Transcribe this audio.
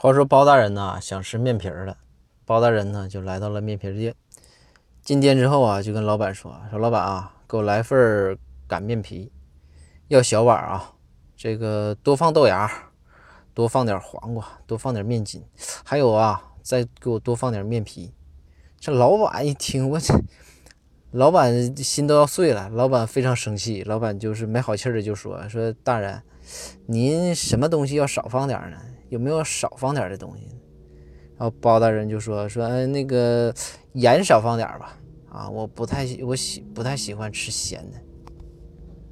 话说包大人呢想吃面皮了，包大人呢就来到了面皮店。进店之后啊，就跟老板说：“说老板啊，给我来份擀面皮，要小碗啊，这个多放豆芽，多放点黄瓜，多放点面筋，还有啊，再给我多放点面皮。”这老板一听，我这老板心都要碎了。老板非常生气，老板就是没好气的就说：“说大人，您什么东西要少放点呢？”有没有少放点的东西？然后包大人就说说，嗯，那个盐少放点吧。啊，我不太我喜不太喜欢吃咸的。